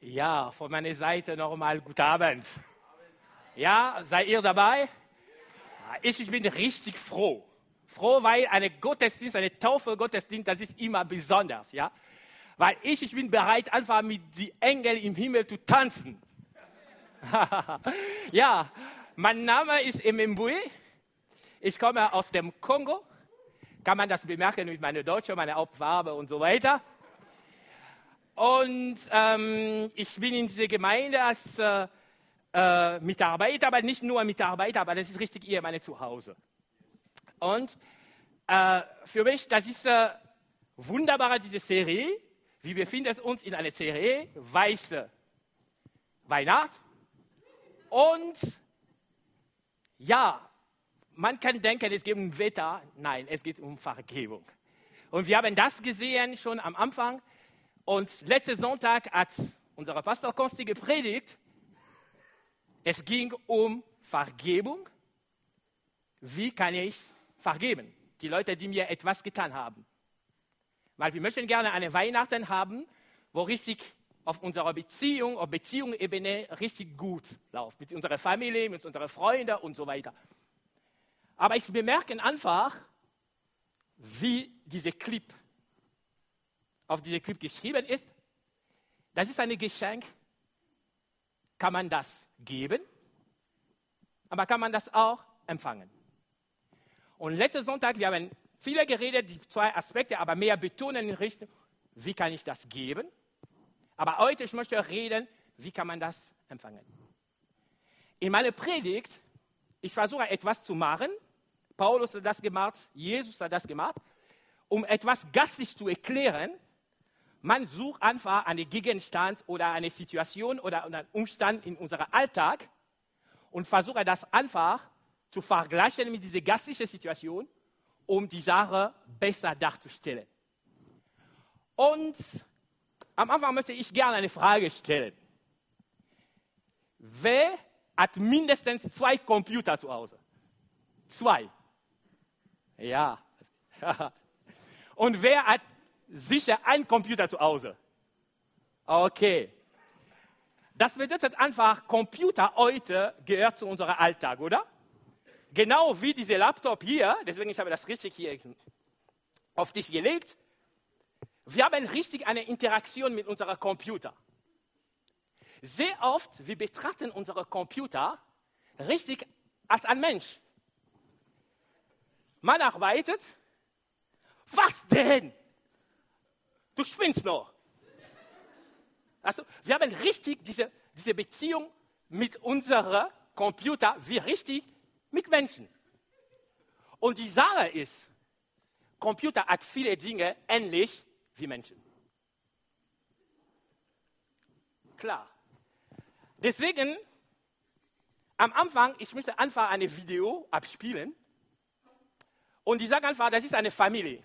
Ja, von meiner Seite nochmal guten Abend. Ja, seid ihr dabei? Ich, ich bin richtig froh. Froh, weil eine Gottesdienst, eine Taufe Gottesdienst, das ist immer besonders, ja. Weil ich, ich bin bereit, einfach mit den Engeln im Himmel zu tanzen. ja, mein Name ist Emembue. Ich komme aus dem Kongo. Kann man das bemerken mit meiner Deutsche, meiner Hauptfarbe und so weiter. Und ähm, ich bin in dieser Gemeinde als äh, äh, Mitarbeiter, aber nicht nur Mitarbeiter, aber das ist richtig hier meine Zuhause. Und äh, für mich, das ist äh, wunderbar, diese Serie. Wir befinden uns in einer Serie, Weiße Weihnacht. Und ja, man kann denken, es geht um Wetter. Nein, es geht um Vergebung. Und wir haben das gesehen schon am Anfang. Und letzten Sonntag hat unser Pastor Konsti gepredigt. Es ging um Vergebung. Wie kann ich vergeben? Die Leute, die mir etwas getan haben. Weil wir möchten gerne eine Weihnachten haben, wo richtig auf unserer Beziehung, auf Beziehungsebene richtig gut läuft. Mit unserer Familie, mit unseren Freunden und so weiter. Aber ich bemerke einfach, wie dieser Clip auf diesem Clip geschrieben ist, das ist ein Geschenk. Kann man das geben, aber kann man das auch empfangen. Und letzten Sonntag, wir haben viele geredet, die zwei Aspekte, aber mehr betonen in Richtung, wie kann ich das geben? Aber heute, ich möchte reden, wie kann man das empfangen? In meiner Predigt, ich versuche etwas zu machen. Paulus hat das gemacht, Jesus hat das gemacht, um etwas gastisch zu erklären, man sucht einfach einen Gegenstand oder eine Situation oder einen Umstand in unserem Alltag und versucht das einfach zu vergleichen mit dieser gastlichen Situation, um die Sache besser darzustellen. Und am Anfang möchte ich gerne eine Frage stellen. Wer hat mindestens zwei Computer zu Hause? Zwei. Ja. Und wer hat sicher ein Computer zu Hause. Okay. Das bedeutet einfach, Computer heute gehört zu unserem Alltag, oder? Genau wie dieser Laptop hier, deswegen ich habe das richtig hier auf dich gelegt. Wir haben richtig eine Interaktion mit unserem Computer. Sehr oft, wir betrachten unsere Computer richtig als ein Mensch. Man arbeitet. Was denn? Du spinnst noch. Also, wir haben richtig diese, diese Beziehung mit unserem Computer, wie richtig mit Menschen. Und die Sache ist, Computer hat viele Dinge ähnlich wie Menschen. Klar. Deswegen, am Anfang, ich möchte einfach ein Video abspielen. Und ich sage einfach, das ist eine Familie,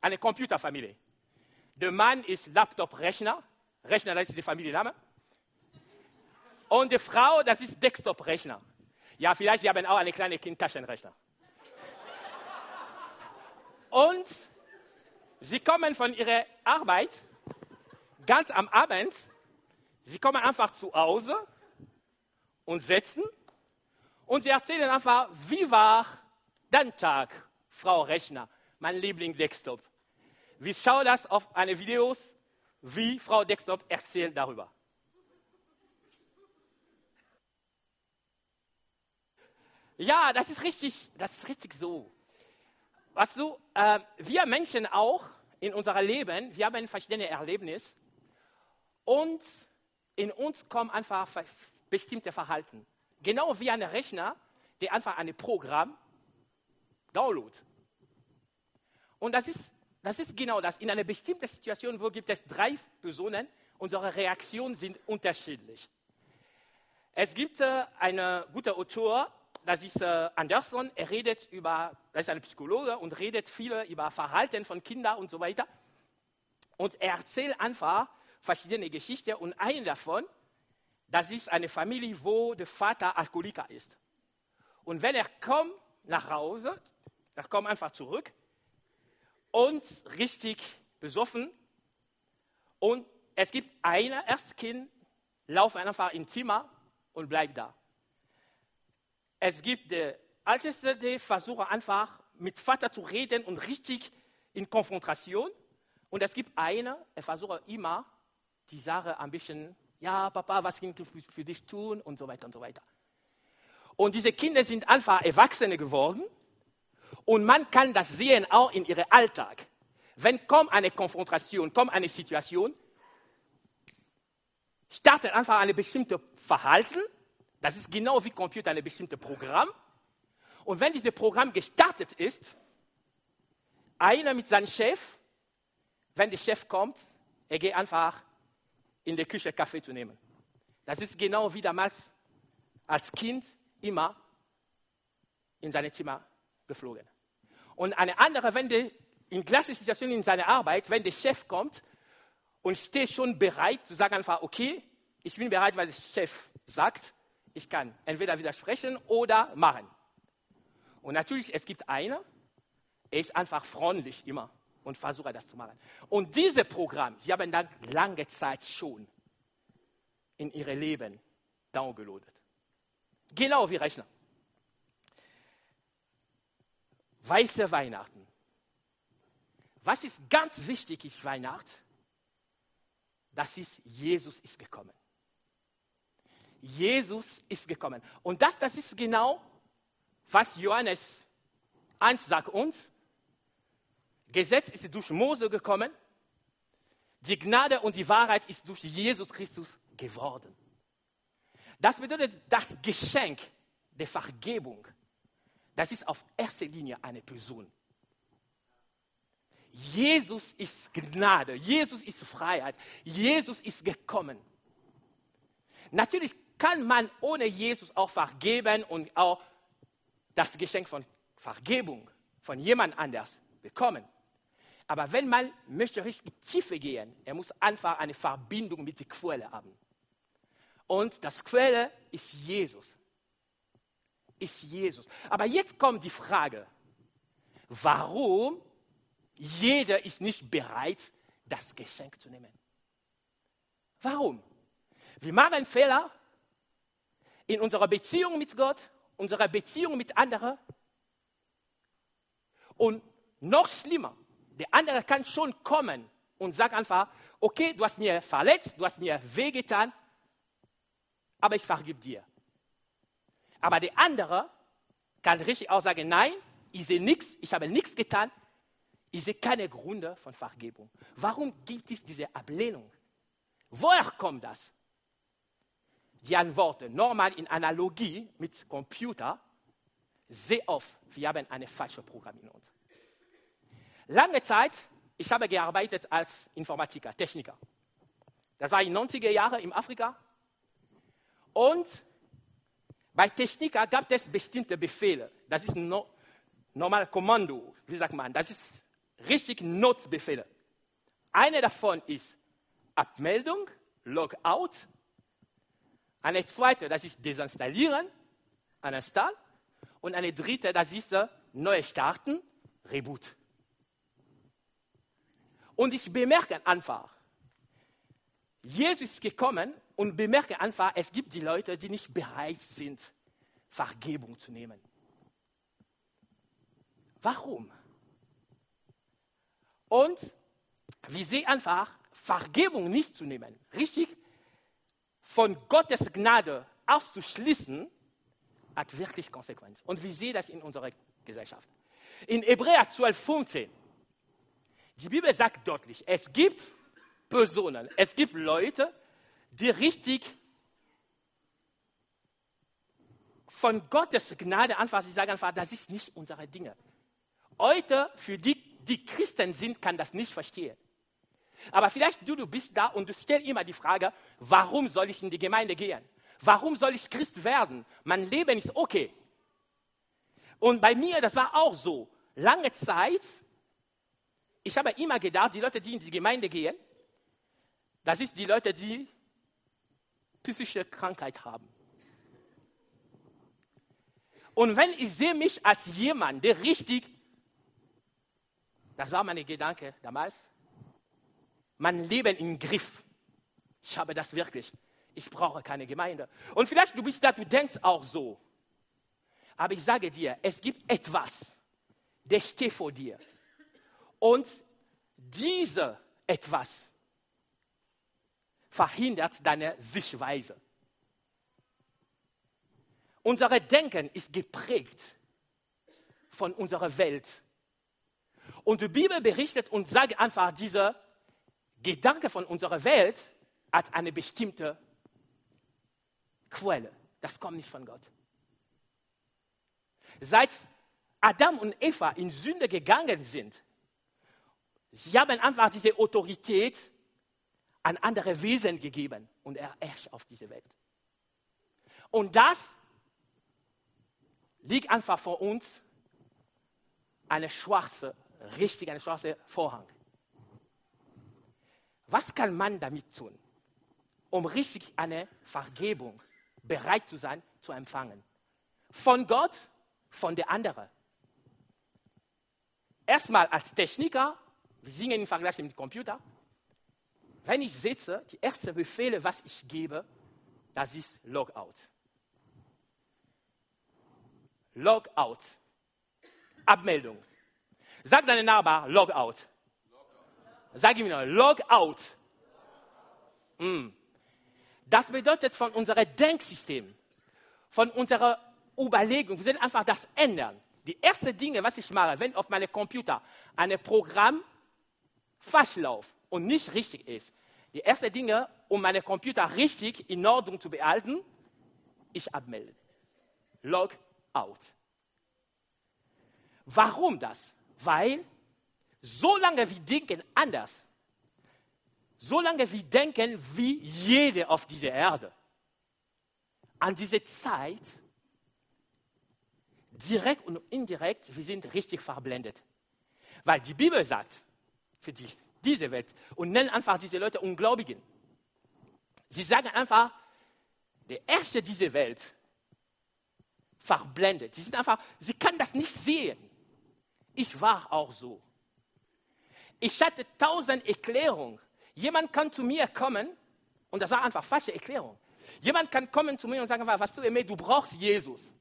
eine Computerfamilie. Der Mann ist Laptop-Rechner. Rechner, das ist der Familienname. Und die Frau, das ist Desktop-Rechner. Ja, vielleicht sie haben auch eine kleine Kind-Taschenrechner. Und sie kommen von ihrer Arbeit ganz am Abend. Sie kommen einfach zu Hause und setzen und sie erzählen einfach, wie war dein Tag, Frau Rechner, mein Liebling-Desktop. Wir schauen das auf eine Videos, wie Frau Dextop erzählt darüber. Ja, das ist richtig, das ist richtig so. Was du, äh, wir Menschen auch in unserem Leben, wir haben verschiedene Erlebnisse und in uns kommen einfach bestimmte Verhalten. Genau wie ein Rechner, der einfach ein Programm downloadet. Und das ist das ist genau das. In einer bestimmten Situation, wo gibt es drei Personen, unsere Reaktionen sind unterschiedlich. Es gibt äh, einen guten Autor, das ist äh, Anderson, er redet über, das ist ein Psychologe und redet viel über Verhalten von Kindern und so weiter. Und er erzählt einfach verschiedene Geschichten und eine davon, das ist eine Familie, wo der Vater Alkoholiker ist. Und wenn er kommt nach Hause, er kommt einfach zurück, uns richtig besoffen und es gibt eine, erst Kind, lauft einfach ins Zimmer und bleibt da. Es gibt der Älteste, der versucht einfach mit Vater zu reden und richtig in Konfrontation. Und es gibt eine, er versucht immer die Sache ein bisschen, ja, Papa, was kann ich für dich tun und so weiter und so weiter. Und diese Kinder sind einfach Erwachsene geworden und man kann das sehen auch in ihrem Alltag. Wenn kommt eine Konfrontation, kommt eine Situation, startet einfach ein bestimmtes Verhalten, das ist genau wie Computer ein bestimmtes Programm. Und wenn dieses Programm gestartet ist, einer mit seinem Chef, wenn der Chef kommt, er geht einfach in die Küche Kaffee zu nehmen. Das ist genau wie damals als Kind immer in seine Zimmer geflogen. Und eine andere, wenn der in gleicher Situation in seiner Arbeit, wenn der Chef kommt und steht schon bereit zu sagen einfach, okay, ich bin bereit, was der Chef sagt, ich kann entweder widersprechen oder machen. Und natürlich, es gibt einer, er ist einfach freundlich immer und versucht das zu machen. Und dieses Programm, sie haben dann lange Zeit schon in ihr Leben downgeloadet. Genau wie Rechner. Weiße Weihnachten. Was ist ganz wichtig in Weihnachten? Das ist, Jesus ist gekommen. Jesus ist gekommen. Und das, das ist genau, was Johannes 1 sagt uns. Gesetz ist durch Mose gekommen. Die Gnade und die Wahrheit ist durch Jesus Christus geworden. Das bedeutet, das Geschenk der Vergebung, das ist auf erster Linie eine Person. Jesus ist Gnade, Jesus ist Freiheit, Jesus ist gekommen. Natürlich kann man ohne Jesus auch vergeben und auch das Geschenk von Vergebung von jemand anders bekommen. Aber wenn man möchte richtig tiefer gehen, er muss einfach eine Verbindung mit der Quelle haben. Und das Quelle ist Jesus. Ist Jesus. Aber jetzt kommt die Frage, warum jeder ist nicht bereit, das Geschenk zu nehmen? Warum? Wir machen Fehler in unserer Beziehung mit Gott, unserer Beziehung mit anderen. Und noch schlimmer, der andere kann schon kommen und sagt einfach, okay, du hast mir verletzt, du hast mir wehgetan, aber ich vergib dir. Aber der andere kann richtig auch sagen, nein, ich sehe nichts, ich habe nichts getan, ich sehe keine Gründe von Vergebung. Warum gibt es diese Ablehnung? Woher kommt das? Die Antworten, normal in Analogie mit Computer, sehr oft, wir haben eine falsche Programm in uns. Lange Zeit, ich habe gearbeitet als Informatiker, Techniker. Das war in den 90er Jahren in Afrika. Und bei Techniker gab es bestimmte Befehle. Das ist no, normal Kommando, wie sagt man, das ist richtig Notbefehle. Eine davon ist Abmeldung, Logout. Eine zweite, das ist Desinstallieren, Uninstall. Und eine dritte, das ist äh, Neu starten, Reboot. Und ich bemerke einfach, Jesus ist gekommen und bemerke einfach, es gibt die Leute, die nicht bereit sind, Vergebung zu nehmen. Warum? Und wir sehen einfach, Vergebung nicht zu nehmen, richtig von Gottes Gnade auszuschließen, hat wirklich Konsequenzen. Und wir sehen das in unserer Gesellschaft. In Hebräer 12, 15, die Bibel sagt deutlich, es gibt Personen, es gibt Leute, die richtig von Gottes Gnade einfach, sie sagen einfach, das ist nicht unsere Dinge. Heute, für die, die Christen sind, kann das nicht verstehen. Aber vielleicht du, du bist da und du stellst immer die Frage, warum soll ich in die Gemeinde gehen? Warum soll ich Christ werden? Mein Leben ist okay. Und bei mir, das war auch so. Lange Zeit, ich habe immer gedacht, die Leute, die in die Gemeinde gehen, das ist die Leute, die psychische Krankheit haben. Und wenn ich sehe mich als jemand, der richtig, das war mein Gedanke damals, mein Leben im Griff Ich habe das wirklich. Ich brauche keine Gemeinde. Und vielleicht du bist da, du denkst auch so. Aber ich sage dir, es gibt etwas, der steht vor dir. Und diese etwas verhindert deine Sichtweise. Unser Denken ist geprägt von unserer Welt. Und die Bibel berichtet und sagt einfach, dieser Gedanke von unserer Welt hat eine bestimmte Quelle. Das kommt nicht von Gott. Seit Adam und Eva in Sünde gegangen sind, sie haben einfach diese Autorität an andere Wesen gegeben und er herrscht auf diese Welt. Und das liegt einfach vor uns eine schwarze, richtig eine schwarze Vorhang. Was kann man damit tun, um richtig eine Vergebung bereit zu sein, zu empfangen? Von Gott, von der anderen. Erstmal als Techniker, wir singen im Vergleich mit dem Computer. Wenn ich sitze, die erste Befehle, was ich gebe, das ist Logout. Logout. Abmeldung. Sag deinem Nachbar Logout. Sag ihm noch Logout. Mm. Das bedeutet von unserem Denksystem, von unserer Überlegung, wir werden einfach das ändern. Die ersten Dinge, was ich mache, wenn auf meinem Computer ein Programm falsch läuft und nicht richtig ist, die ersten Dinge, um meinen Computer richtig in Ordnung zu behalten, ich abmelde. Log out. Warum das? Weil solange wir denken anders, solange wir denken wie jede auf dieser Erde, an diese Zeit, direkt und indirekt, wir sind richtig verblendet. Weil die Bibel sagt, für die, diese Welt, und nennt einfach diese Leute Ungläubigen. Sie sagen einfach, der Erste dieser Welt verblendet. Sie sind einfach, sie kann das nicht sehen. Ich war auch so. Ich hatte tausend Erklärungen. Jemand kann zu mir kommen, und das war einfach falsche Erklärung. Jemand kann kommen zu mir und sagen, was du, Eme, du brauchst Jesus.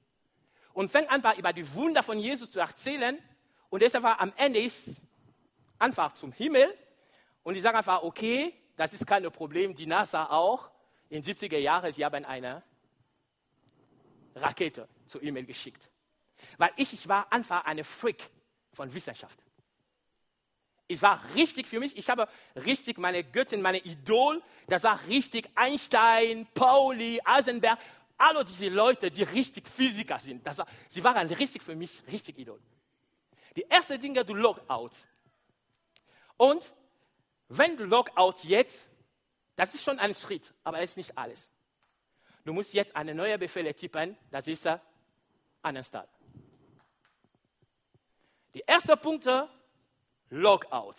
Und fängt einfach über die Wunder von Jesus zu erzählen. Und ist einfach am Ende ist einfach zum Himmel. Und ich sage einfach, okay, das ist kein Problem. Die NASA auch. In den 70er Jahren, sie haben eine Rakete zur E-Mail geschickt. Weil ich, ich war einfach eine Freak von Wissenschaft. Ich war richtig für mich, ich habe richtig meine Göttin, meine Idol, das war richtig Einstein, Pauli, Eisenberg, alle diese Leute, die richtig Physiker sind. Das war, sie waren richtig für mich richtig Idol. Die erste Dinge, du Logout. Und wenn du Logout jetzt, das ist schon ein Schritt, aber es ist nicht alles. Du musst jetzt eine neue Befehle tippen, das ist uninstall. Die erste Punkte, Logout.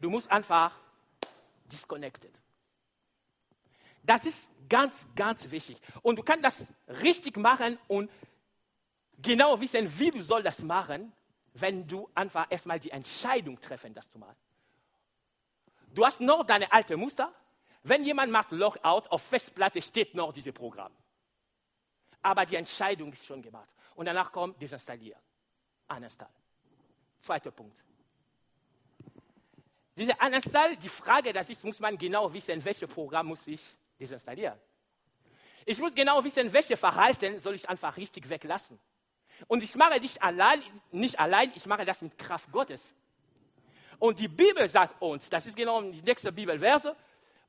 Du musst einfach disconnected. Das ist ganz, ganz wichtig. Und du kannst das richtig machen und genau wissen, wie du soll das machen, wenn du einfach erstmal die Entscheidung treffen, das zu machen. Du hast noch deine alte Muster. Wenn jemand macht Logout, auf Festplatte steht noch dieses Programm. Aber die Entscheidung ist schon gemacht. Und danach kommt desinstallieren. Uninstall. Zweiter Punkt. Diese Uninstall, die Frage, das ist, muss man genau wissen, welches Programm muss ich desinstallieren. Ich muss genau wissen, welche Verhalten soll ich einfach richtig weglassen. Und ich mache nicht allein, nicht allein, ich mache das mit Kraft Gottes. Und die Bibel sagt uns, das ist genau die nächste Bibelverse,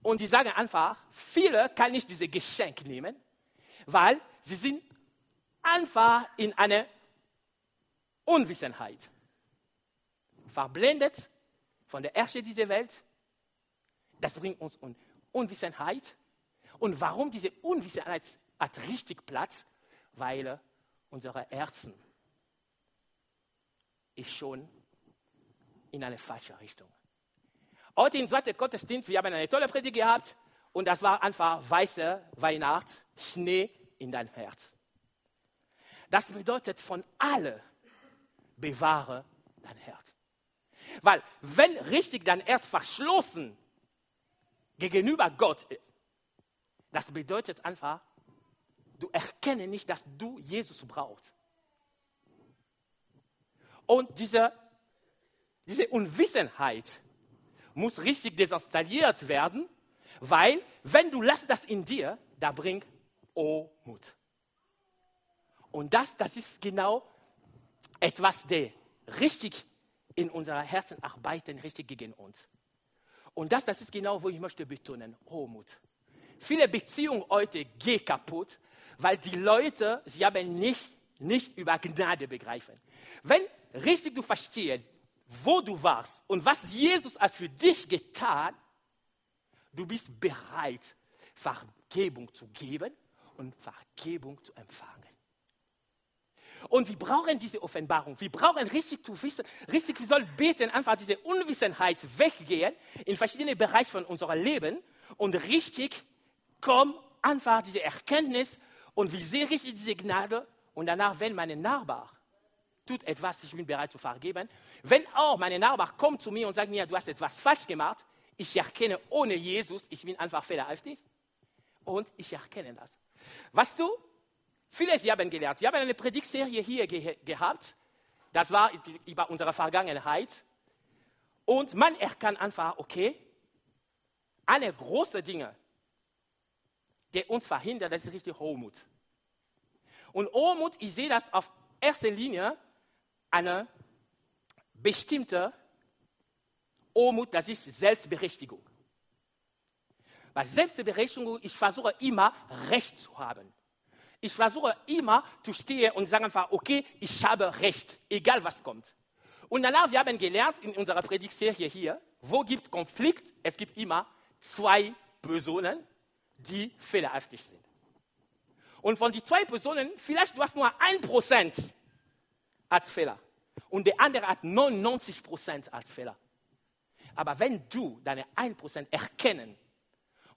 und die sagen einfach, viele kann nicht diese Geschenk nehmen, weil sie sind einfach in einer Unwissenheit. Verblendet von der Herrscher dieser Welt. Das bringt uns in Unwissenheit. Und warum diese Unwissenheit hat richtig Platz? Weil unsere Herzen ist schon in eine falsche Richtung. Heute im zweiten Gottesdienst, wir haben eine tolle Predigt gehabt und das war einfach weiße Weihnacht, Schnee in dein Herz. Das bedeutet von alle bewahre dein Herz. Weil wenn richtig dein Herz verschlossen gegenüber Gott Das bedeutet einfach, du erkennst nicht, dass du Jesus brauchst. Und diese, diese Unwissenheit muss richtig desinstalliert werden, weil wenn du lässt das in dir, da bringt Ohmut. Und das, das ist genau etwas, der richtig in unserer Herzen arbeiten, richtig gegen uns. Und das, das ist genau, wo ich möchte betonen, Hochmut. Viele Beziehungen heute gehen kaputt, weil die Leute, sie haben nicht, nicht über Gnade begreifen. Wenn richtig du verstehst, wo du warst und was Jesus hat für dich getan, du bist bereit, Vergebung zu geben und Vergebung zu empfangen. Und wir brauchen diese Offenbarung. Wir brauchen richtig zu wissen, richtig, wir sollen beten, einfach diese Unwissenheit weggehen in verschiedene Bereiche von unserem Leben und richtig kommen einfach diese Erkenntnis und wir sehen richtig diese Gnade und danach, wenn mein Nachbar tut etwas, ich bin bereit zu vergeben. Wenn auch mein Nachbar kommt zu mir und sagt mir, du hast etwas falsch gemacht, ich erkenne ohne Jesus, ich bin einfach fehlerhaftig und ich erkenne das. Weißt du, viele Sie haben gelernt. Wir haben eine Predigtserie hier ge gehabt, das war über unsere Vergangenheit und man erkennt einfach, okay, eine große Dinge, die uns verhindert, das ist richtig Hochmut. Und Hochmut, ich sehe das auf erster Linie eine bestimmte Hochmut, das ist Selbstberechtigung. Bei Selbstberechtigung, ich versuche immer Recht zu haben. Ich versuche immer zu stehen und sagen okay, ich habe Recht, egal was kommt. Und danach, wir haben gelernt in unserer Predigtserie hier, wo gibt Konflikt? Es gibt immer zwei Personen, die fehlerhaftig sind. Und von den zwei Personen, vielleicht du hast nur ein Prozent als Fehler und der andere hat 99 Prozent als Fehler. Aber wenn du deine 1% erkennen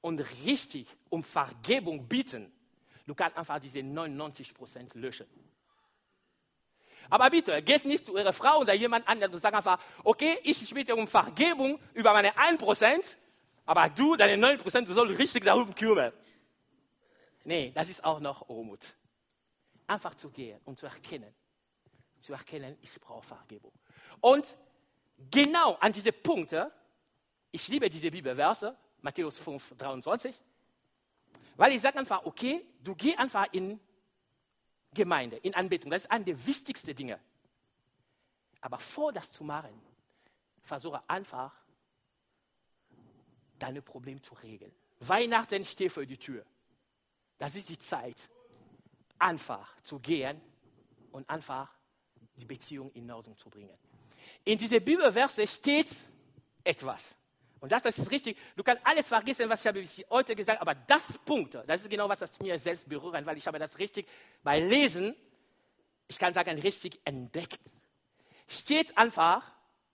und richtig um Vergebung bieten, du kannst einfach diese 99% löschen. Aber bitte, geht nicht zu ihrer Frau oder jemand anderem und sag einfach, okay, ich bitte um Vergebung über meine 1%, aber du, deine 9%, du sollst richtig darum kümmern. Nee, das ist auch noch Armut. Einfach zu gehen und zu erkennen, zu erkennen, ich brauche Vergebung. Und genau an diese Punkte, ich liebe diese Bibelverse, Matthäus 5, 23, weil ich sage einfach, okay, du geh einfach in Gemeinde, in Anbetung. Das ist eine der wichtigsten Dinge. Aber vor das zu machen, versuche einfach, deine Probleme zu regeln. Weihnachten steht vor die Tür. Das ist die Zeit, einfach zu gehen und einfach die Beziehung in Ordnung zu bringen. In dieser Bibelverse steht etwas. Und das, das ist richtig. Du kannst alles vergessen, was ich habe heute gesagt, aber das Punkt, das ist genau was, das mir selbst berührt, weil ich habe das richtig bei Lesen, ich kann sagen, richtig entdeckt. Steht einfach,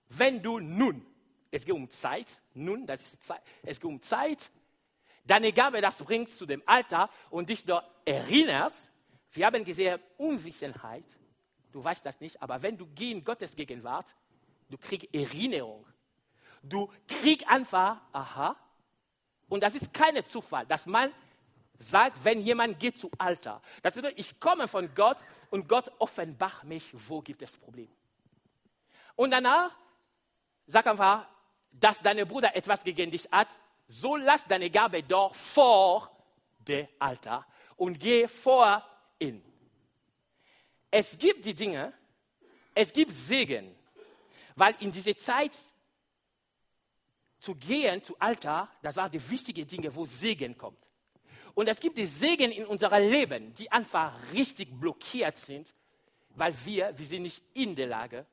wenn du nun, es geht um Zeit, nun, das ist Zeit, es geht um Zeit, deine Gabe, das bringt zu dem Alter und dich dort erinnerst. Wir haben gesehen, Unwissenheit, du weißt das nicht, aber wenn du gehst in Gottes Gegenwart, du kriegst Erinnerung. Du kriegst einfach, aha, und das ist kein Zufall, dass man sagt, wenn jemand geht zu Alter. Das bedeutet, ich komme von Gott und Gott offenbart mich, wo gibt es Probleme. Und danach sag einfach, dass dein Bruder etwas gegen dich hat, so lass deine Gabe doch vor dem Alter und geh vor ihn. Es gibt die Dinge, es gibt Segen, weil in dieser Zeit zu gehen zu Alter, das war die wichtige Dinge, wo Segen kommt. Und es gibt die Segen in unserem Leben, die einfach richtig blockiert sind, weil wir, wir sind nicht in der Lage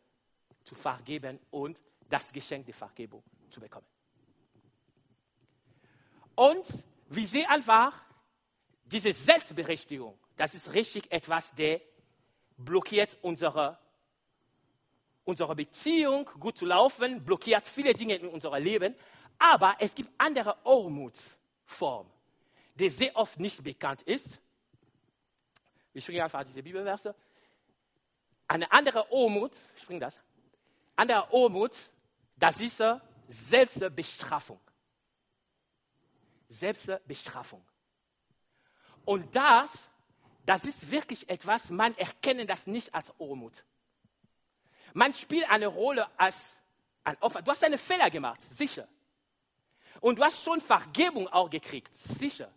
zu vergeben und das Geschenk der Vergebung zu bekommen. Und wir sehen einfach diese Selbstberechtigung. Das ist richtig etwas, der blockiert unsere unsere Beziehung gut zu laufen, blockiert viele Dinge in unserem Leben. Aber es gibt andere Armutsformen, die sehr oft nicht bekannt ist. Ich bringe einfach diese Bibelverse. Eine andere Armut, ich bringe das, andere Armut, das ist Selbstbestrafung. Selbstbestrafung. Und das, das ist wirklich etwas, man erkennt das nicht als Armut. Man spielt eine Rolle als ein Opfer. Du hast einen Fehler gemacht, sicher. Und du hast schon Vergebung auch gekriegt, sicher.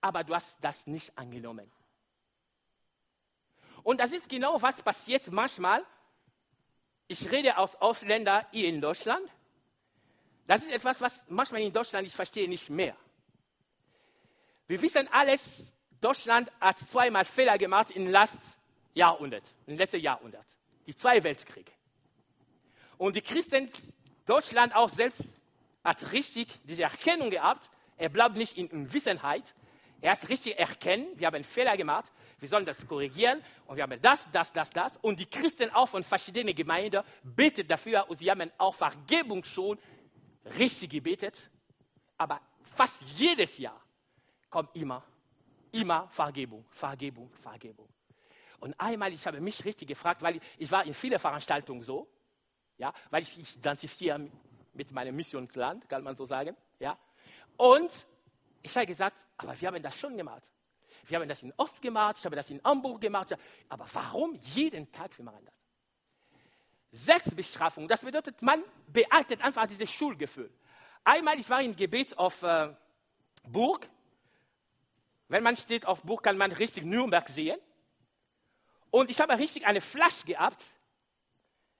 Aber du hast das nicht angenommen. Und das ist genau, was passiert manchmal. Ich rede als Ausländer hier in Deutschland. Das ist etwas, was manchmal in Deutschland ich verstehe nicht mehr. Wir wissen alles, Deutschland hat zweimal Fehler gemacht im letzten Jahrhundert, im letzten Jahrhundert. Die zwei Weltkriege. Und die Christen, Deutschland auch selbst, hat richtig diese Erkennung gehabt. Er bleibt nicht in Unwissenheit. Er hat richtig erkennen, wir haben einen Fehler gemacht, wir sollen das korrigieren und wir haben das, das, das, das. Und die Christen auch von verschiedenen Gemeinden beten dafür und sie haben auch Vergebung schon richtig gebetet. Aber fast jedes Jahr kommt immer, immer Vergebung, Vergebung, Vergebung. Und einmal, ich habe mich richtig gefragt, weil ich, ich war in vielen Veranstaltungen so, ja, weil ich mich identifiziere mit meinem Missionsland, kann man so sagen. Ja. Und ich habe gesagt, aber wir haben das schon gemacht. Wir haben das in Ost gemacht, ich habe das in Hamburg gemacht. Aber warum jeden Tag wir machen das? Selbstbestrafung, das bedeutet, man behaltet einfach dieses Schulgefühl. Einmal, ich war in Gebet auf äh, Burg. Wenn man steht auf Burg, kann man richtig Nürnberg sehen. Und ich habe richtig eine Flasche gehabt.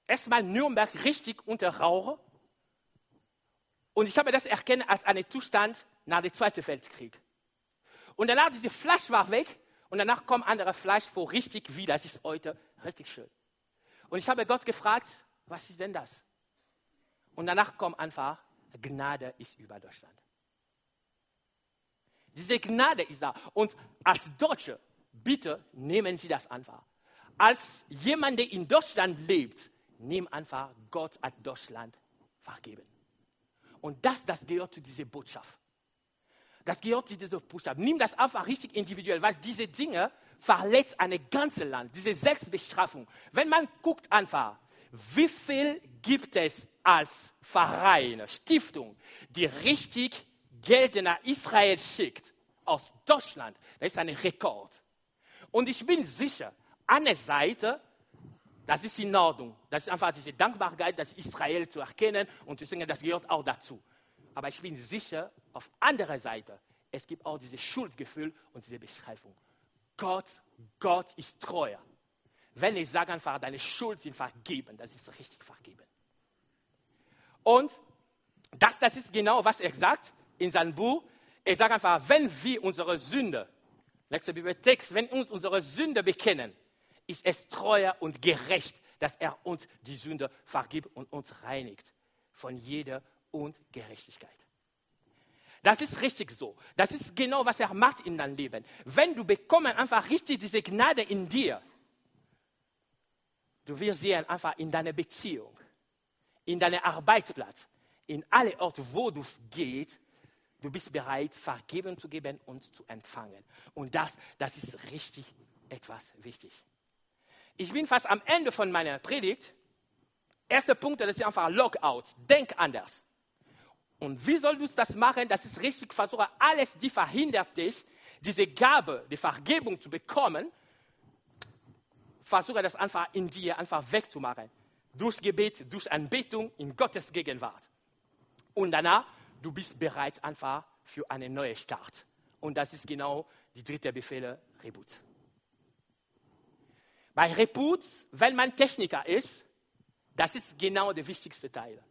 Erstmal Nürnberg richtig unter Rauch. Und ich habe das erkennen als einen Zustand nach dem Zweiten Weltkrieg. Und danach, diese Flasche war weg und danach kommt andere Fleisch vor richtig wieder. Das ist heute richtig schön. Und ich habe Gott gefragt, was ist denn das? Und danach kommt einfach, Gnade ist über Deutschland. Diese Gnade ist da. Und als Deutsche, bitte nehmen Sie das einfach. Als jemand, der in Deutschland lebt, nehmen einfach, Gott hat Deutschland vergeben. Und das, das gehört zu dieser Botschaft. Das gehört zu dieser Botschaft. Nimm das einfach richtig individuell, weil diese Dinge verletzt ein ganzes Land, diese Selbstbestrafung. Wenn man guckt einfach, wie viel gibt es als Vereine, Stiftung, die richtig Geld nach Israel schickt, aus Deutschland, das ist ein Rekord. Und ich bin sicher, an der Seite, das ist in Ordnung. Das ist einfach diese Dankbarkeit, das Israel zu erkennen und zu sagen, das gehört auch dazu. Aber ich bin sicher, auf anderer Seite, es gibt auch dieses Schuldgefühl und diese Beschreibung. Gott, Gott ist treuer. Wenn ich sage einfach, deine Schuld sind vergeben, das ist richtig vergeben. Und das, das ist genau, was er sagt in seinem Buch. Er sagt einfach, wenn wir unsere Sünde, nächster Bibeltext, wenn uns unsere Sünde bekennen, ist es treuer und gerecht, dass er uns die Sünde vergibt und uns reinigt von jeder Ungerechtigkeit. Das ist richtig so. Das ist genau, was er macht in deinem Leben. Wenn du bekommst einfach richtig diese Gnade in dir, du wirst sehen einfach in deiner Beziehung, in deinem Arbeitsplatz, in alle Orte, wo du gehst, du bist bereit, vergeben zu geben und zu empfangen. Und das, das ist richtig etwas wichtig. Ich bin fast am Ende von meiner Predigt. Erster Punkt, das ist einfach Lockout. Denk anders. Und wie soll du das machen? Das ist richtig versuche, alles, die verhindert dich, diese Gabe, die Vergebung zu bekommen, versuche das einfach in dir einfach wegzumachen. Durch Gebet, durch Anbetung in Gottes Gegenwart. Und danach, du bist bereit einfach für einen neuen Start. Und das ist genau die dritte Befehl, Reboot. Bei Reboot, wenn man Techniker ist, das ist genau der wichtigste Teil.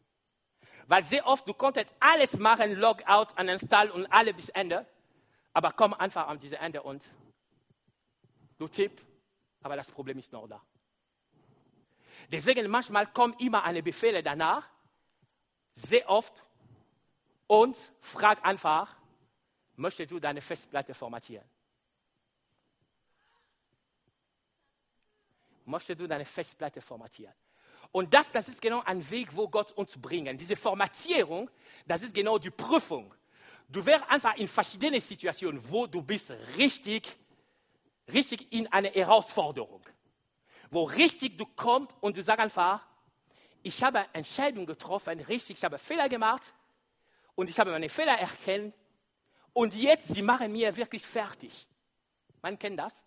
Weil sehr oft, du konntest alles machen, Logout, uninstall und alle bis Ende. Aber komm einfach an diese Ende und du tipp, aber das Problem ist noch da. Deswegen manchmal kommen immer eine Befehle danach, sehr oft, und frag einfach, möchtest du deine Festplatte formatieren? Möchtest du deine Festplatte formatieren? Und das, das ist genau ein Weg, wo Gott uns bringt. Diese Formatierung, das ist genau die Prüfung. Du wirst einfach in verschiedenen Situationen, wo du bist richtig, richtig in eine Herausforderung. Wo richtig du kommst und du sagst einfach, ich habe Entscheidungen getroffen, richtig, ich habe Fehler gemacht und ich habe meine Fehler erkannt Und jetzt, sie machen mir wirklich fertig. Man kennt das.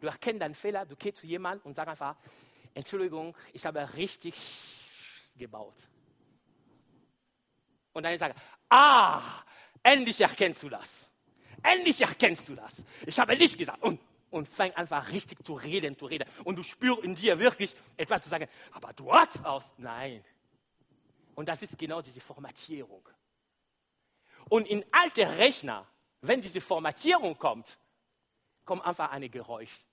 Du erkennst deinen Fehler, du gehst zu jemandem und sagst einfach, Entschuldigung, ich habe richtig gebaut. Und dann sage ah, endlich erkennst du das. Endlich erkennst du das. Ich habe nicht gesagt. Und, und fang einfach richtig zu reden, zu reden. Und du spürst in dir wirklich etwas zu sagen, aber du hast aus. Nein. Und das ist genau diese Formatierung. Und in alte Rechner, wenn diese Formatierung kommt, kommt einfach ein Geräusch.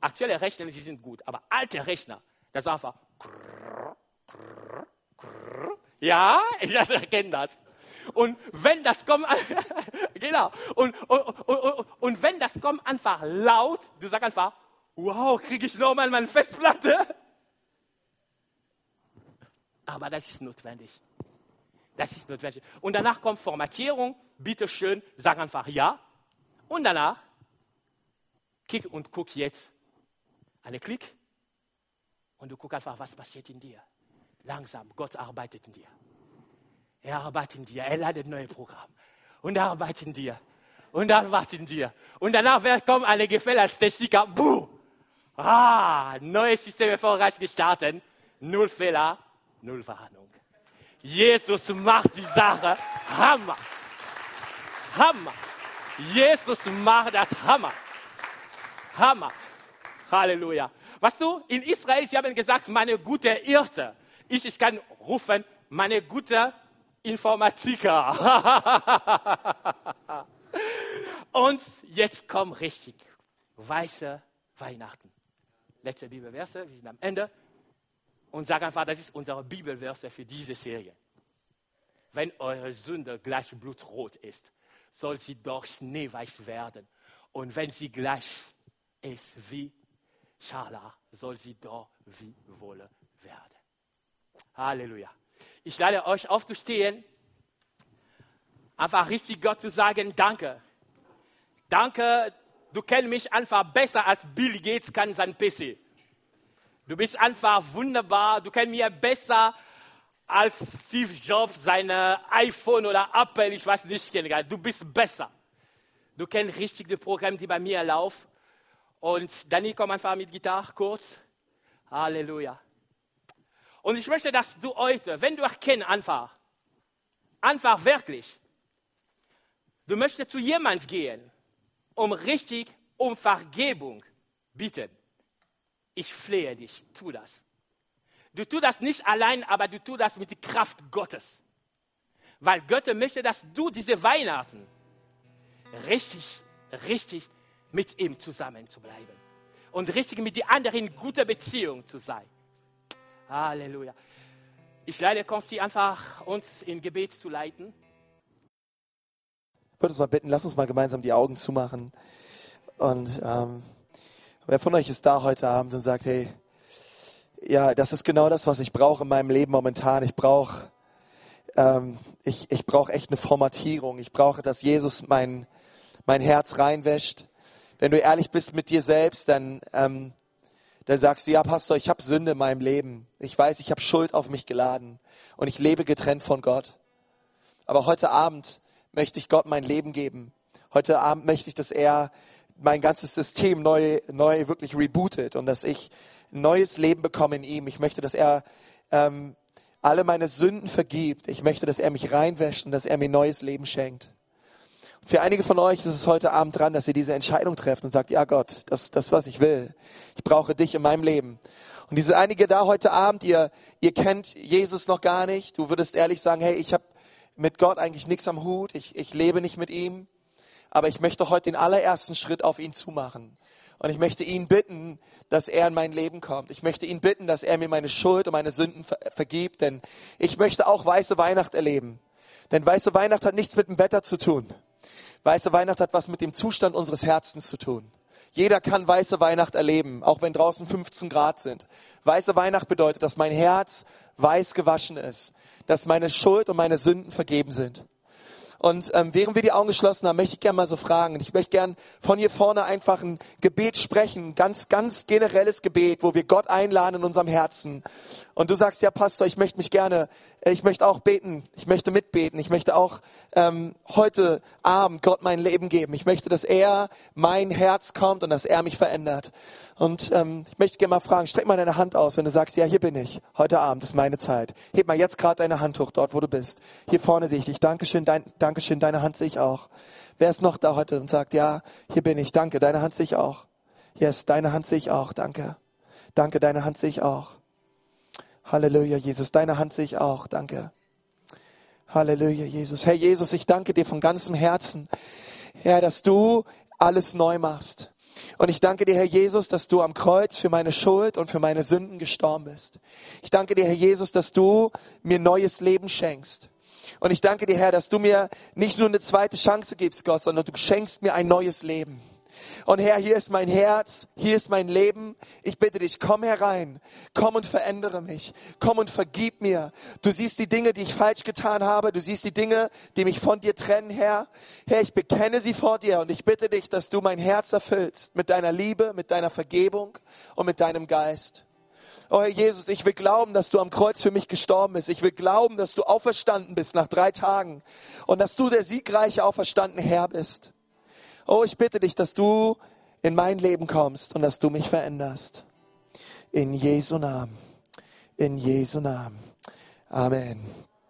Aktuelle Rechner, die sind gut, aber alte Rechner, das war einfach. Ja, ich erkenne das. Und wenn das kommt, genau, und, und, und, und, wenn das kommt einfach laut, du sagst einfach, wow, kriege ich nochmal meine Festplatte? Aber das ist notwendig. Das ist notwendig. Und danach kommt Formatierung, bitte schön, sag einfach ja. Und danach, kick und guck jetzt. Eine Klick und du guckst einfach, was passiert in dir. Langsam, Gott arbeitet in dir. Er arbeitet in dir, er ladet neue Programm. Und er arbeitet in dir. Und er arbeitet in dir. Und danach kommt eine Gefälle als Techniker. Buh! Ah, neues System erfolgreich gestartet. Null Fehler, null Warnung. Jesus macht die Sache Hammer. Hammer. Jesus macht das Hammer. Hammer. Halleluja. Was du, in Israel, sie haben gesagt, meine gute Irrte. Ich, ich kann rufen, meine gute Informatiker. Und jetzt kommt richtig weiße Weihnachten. Letzte Bibelverse, wir sind am Ende. Und sag einfach, das ist unsere Bibelverse für diese Serie. Wenn eure Sünde gleich blutrot ist, soll sie doch schneeweiß werden. Und wenn sie gleich ist wie Schala soll sie doch wie Wolle werden. Halleluja. Ich lade euch aufzustehen, einfach richtig Gott zu sagen, danke. Danke, du kennst mich einfach besser als Bill Gates kann sein PC. Du bist einfach wunderbar, du kennst mich besser als Steve Jobs seine iPhone oder Apple, ich weiß nicht, du bist besser. Du kennst richtig die Programme, die bei mir laufen. Und Danny kommt einfach mit Gitarre kurz. Halleluja. Und ich möchte, dass du heute, wenn du erkennst einfach, einfach wirklich, du möchtest zu jemand gehen, um richtig um Vergebung bitten. Ich flehe dich, tu das. Du tust das nicht allein, aber du tust das mit der Kraft Gottes. Weil Gott möchte, dass du diese Weihnachten richtig, richtig mit ihm zusammen zu bleiben und richtig mit den anderen in guter Beziehung zu sein. Halleluja. Ich leite Konsti einfach, uns in Gebet zu leiten. Ich würde uns mal bitten, lass uns mal gemeinsam die Augen zumachen. Und ähm, wer von euch ist da heute Abend und sagt, hey, ja, das ist genau das, was ich brauche in meinem Leben momentan. Ich brauche ähm, ich, ich brauch echt eine Formatierung. Ich brauche, dass Jesus mein, mein Herz reinwäscht wenn du ehrlich bist mit dir selbst, dann, ähm, dann sagst du, ja, Pastor, ich habe Sünde in meinem Leben. Ich weiß, ich habe Schuld auf mich geladen und ich lebe getrennt von Gott. Aber heute Abend möchte ich Gott mein Leben geben. Heute Abend möchte ich, dass er mein ganzes System neu, neu wirklich rebootet und dass ich ein neues Leben bekomme in ihm. Ich möchte, dass er ähm, alle meine Sünden vergibt. Ich möchte, dass er mich reinwäscht und dass er mir neues Leben schenkt. Für einige von euch ist es heute Abend dran, dass ihr diese Entscheidung trefft und sagt, ja Gott, das das, was ich will. Ich brauche dich in meinem Leben. Und diese einige da heute Abend, ihr, ihr kennt Jesus noch gar nicht. Du würdest ehrlich sagen, hey, ich habe mit Gott eigentlich nichts am Hut. Ich, ich lebe nicht mit ihm. Aber ich möchte heute den allerersten Schritt auf ihn zumachen. Und ich möchte ihn bitten, dass er in mein Leben kommt. Ich möchte ihn bitten, dass er mir meine Schuld und meine Sünden ver vergibt. Denn ich möchte auch weiße Weihnacht erleben. Denn weiße Weihnacht hat nichts mit dem Wetter zu tun. Weiße Weihnacht hat was mit dem Zustand unseres Herzens zu tun. Jeder kann weiße Weihnacht erleben, auch wenn draußen 15 Grad sind. Weiße Weihnacht bedeutet, dass mein Herz weiß gewaschen ist, dass meine Schuld und meine Sünden vergeben sind. Und ähm, während wir die Augen geschlossen haben, möchte ich gerne mal so fragen. Ich möchte gerne von hier vorne einfach ein Gebet sprechen, ganz, ganz generelles Gebet, wo wir Gott einladen in unserem Herzen. Und du sagst, ja, Pastor, ich möchte mich gerne, äh, ich möchte auch beten, ich möchte mitbeten, ich möchte auch ähm, heute Abend Gott mein Leben geben. Ich möchte, dass er mein Herz kommt und dass er mich verändert. Und ähm, ich möchte gerne mal fragen, streck mal deine Hand aus, wenn du sagst, ja, hier bin ich, heute Abend ist meine Zeit. Heb mal jetzt gerade deine Hand hoch, dort wo du bist. Hier vorne sehe ich dich. Dankeschön, dein, Dankeschön, deine Hand sehe ich auch. Wer ist noch da heute und sagt, ja, hier bin ich, danke, deine Hand sehe ich auch. Yes, deine Hand sehe ich auch, danke. Danke, deine Hand sehe ich auch. Halleluja, Jesus, deine Hand sehe ich auch, danke. Halleluja, Jesus. Herr Jesus, ich danke dir von ganzem Herzen, Herr, dass du alles neu machst. Und ich danke dir, Herr Jesus, dass du am Kreuz für meine Schuld und für meine Sünden gestorben bist. Ich danke dir, Herr Jesus, dass du mir neues Leben schenkst. Und ich danke dir, Herr, dass du mir nicht nur eine zweite Chance gibst, Gott, sondern du schenkst mir ein neues Leben. Und Herr, hier ist mein Herz, hier ist mein Leben. Ich bitte dich, komm herein, komm und verändere mich, komm und vergib mir. Du siehst die Dinge, die ich falsch getan habe, du siehst die Dinge, die mich von dir trennen, Herr. Herr, ich bekenne sie vor dir und ich bitte dich, dass du mein Herz erfüllst mit deiner Liebe, mit deiner Vergebung und mit deinem Geist. Oh Herr Jesus, ich will glauben, dass du am Kreuz für mich gestorben bist. Ich will glauben, dass du auferstanden bist nach drei Tagen und dass du der siegreiche auferstandene Herr bist. Oh, ich bitte dich, dass du in mein Leben kommst und dass du mich veränderst. In Jesu Namen. In Jesu Namen. Amen.